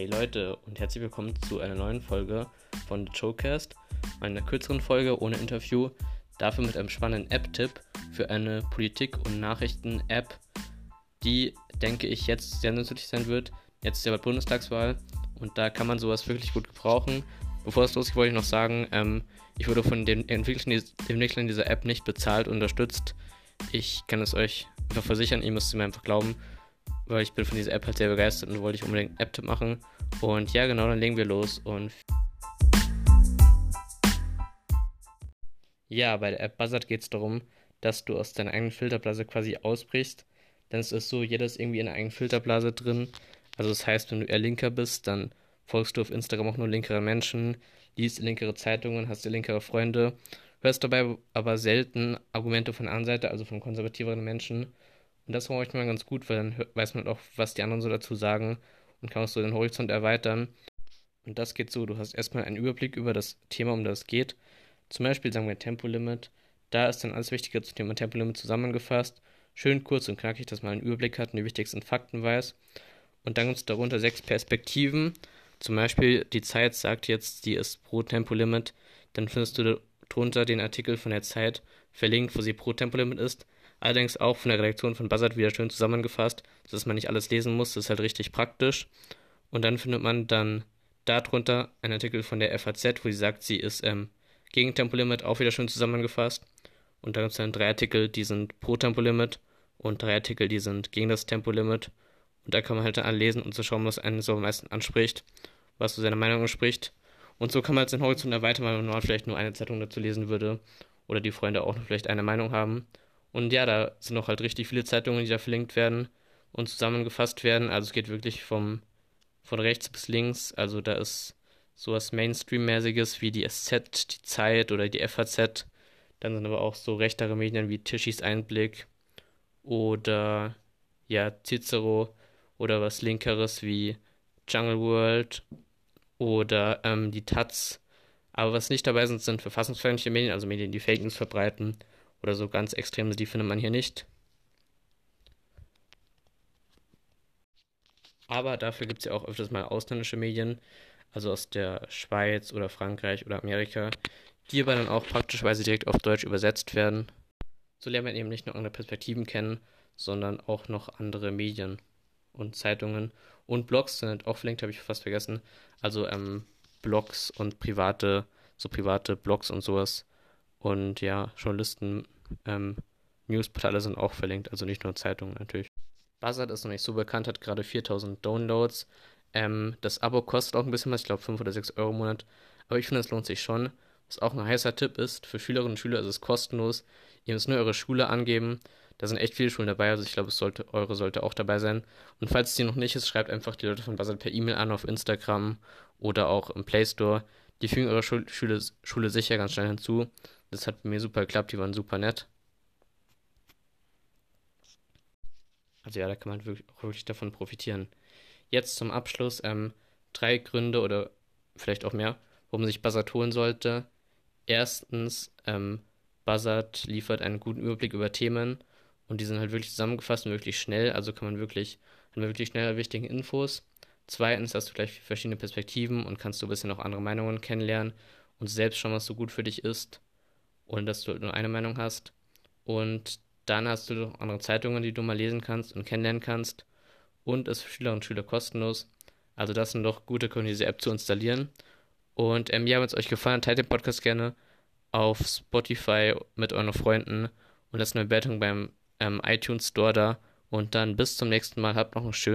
Hey Leute und herzlich willkommen zu einer neuen Folge von The Showcast, einer kürzeren Folge ohne Interview, dafür mit einem spannenden App-Tipp für eine Politik- und Nachrichten-App, die, denke ich, jetzt sehr nützlich sein wird. Jetzt ist ja bald Bundestagswahl und da kann man sowas wirklich gut gebrauchen. Bevor es losgeht, wollte ich noch sagen, ähm, ich wurde von den Entwicklern, dieser App nicht bezahlt, unterstützt. Ich kann es euch einfach versichern, ihr müsst es mir einfach glauben weil ich bin von dieser App halt sehr begeistert und wollte ich unbedingt einen App-Tipp machen. Und ja, genau, dann legen wir los und ja, bei der App Buzzard geht es darum, dass du aus deiner eigenen Filterblase quasi ausbrichst. Denn es ist so, jeder ist irgendwie in einer eigenen Filterblase drin. Also das heißt, wenn du eher Linker bist, dann folgst du auf Instagram auch nur linkere Menschen, liest linkere Zeitungen, hast linkere Freunde, hörst dabei aber selten Argumente von der anderen Seite, also von konservativeren Menschen und das war manchmal ganz gut, weil dann weiß man auch, was die anderen so dazu sagen und kann auch so den Horizont erweitern. Und das geht so, du hast erstmal einen Überblick über das Thema, um das es geht. Zum Beispiel sagen wir Tempolimit. Da ist dann alles Wichtige zum Thema Tempolimit zusammengefasst. Schön kurz und knackig, dass man einen Überblick hat und die wichtigsten Fakten weiß. Und dann gibt es darunter sechs Perspektiven. Zum Beispiel die Zeit sagt jetzt, die ist pro Tempolimit. Dann findest du darunter den Artikel von der Zeit verlinkt, wo sie pro Tempolimit ist. Allerdings auch von der Redaktion von Buzzard wieder schön zusammengefasst, sodass man nicht alles lesen muss. Das ist halt richtig praktisch. Und dann findet man dann darunter einen Artikel von der FAZ, wo sie sagt, sie ist ähm, gegen Tempolimit, auch wieder schön zusammengefasst. Und dann gibt es dann drei Artikel, die sind pro Tempolimit und drei Artikel, die sind gegen das Tempolimit. Und da kann man halt dann lesen und so schauen, was einen so am meisten anspricht, was so seine Meinung entspricht. Und so kann man halt seinen Horizont erweitern, weil man vielleicht nur eine Zeitung dazu lesen würde oder die Freunde auch noch vielleicht eine Meinung haben. Und ja, da sind noch halt richtig viele Zeitungen, die da verlinkt werden und zusammengefasst werden. Also es geht wirklich vom, von rechts bis links. Also da ist sowas Mainstream-mäßiges wie die SZ, die Zeit oder die FAZ. Dann sind aber auch so rechtere Medien wie Tischis Einblick oder ja, Cicero oder was linkeres wie Jungle World oder ähm, die Taz. Aber was nicht dabei sind, sind verfassungsfeindliche Medien, also Medien, die Fake News verbreiten oder so ganz extreme, die findet man hier nicht. Aber dafür gibt es ja auch öfters mal ausländische Medien, also aus der Schweiz oder Frankreich oder Amerika, die aber dann auch praktischerweise direkt auf Deutsch übersetzt werden. So lernt man eben nicht nur andere Perspektiven kennen, sondern auch noch andere Medien und Zeitungen und Blogs sind auch verlinkt, habe ich fast vergessen. Also ähm, Blogs und private, so private Blogs und sowas und ja, Journalisten, ähm, Newsportale sind auch verlinkt, also nicht nur Zeitungen natürlich. Buzzard ist noch nicht so bekannt, hat gerade 4000 Downloads. Ähm, das Abo kostet auch ein bisschen was, ich glaube 5 oder 6 Euro im Monat. Aber ich finde, es lohnt sich schon. Was auch ein heißer Tipp ist, für Schülerinnen und Schüler ist es kostenlos. Ihr müsst nur eure Schule angeben. Da sind echt viele Schulen dabei, also ich glaube, sollte, eure sollte auch dabei sein. Und falls es die noch nicht ist, schreibt einfach die Leute von Buzzard per E-Mail an auf Instagram oder auch im Play Store. Die fügen eure Schule, Schule sicher ganz schnell hinzu. Das hat mir super geklappt, die waren super nett. Also ja, da kann man wirklich, wirklich davon profitieren. Jetzt zum Abschluss ähm, drei Gründe oder vielleicht auch mehr, warum sich Buzzard holen sollte. Erstens, ähm, Buzzard liefert einen guten Überblick über Themen und die sind halt wirklich zusammengefasst und wirklich schnell, also kann man wirklich, hat man wirklich schnell wichtige Infos. Zweitens hast du gleich verschiedene Perspektiven und kannst du ein bisschen auch andere Meinungen kennenlernen und selbst schauen, was so gut für dich ist ohne dass du nur eine Meinung hast. Und dann hast du noch andere Zeitungen, die du mal lesen kannst und kennenlernen kannst. Und es ist für Schülerinnen und Schüler kostenlos. Also das sind doch gute Gründe, diese App zu installieren. Und ähm, ja, wenn es euch gefallen hat, teilt den Podcast gerne auf Spotify mit euren Freunden und lasst eine Bewertung beim ähm, iTunes Store da. Und dann bis zum nächsten Mal. Habt noch einen schönen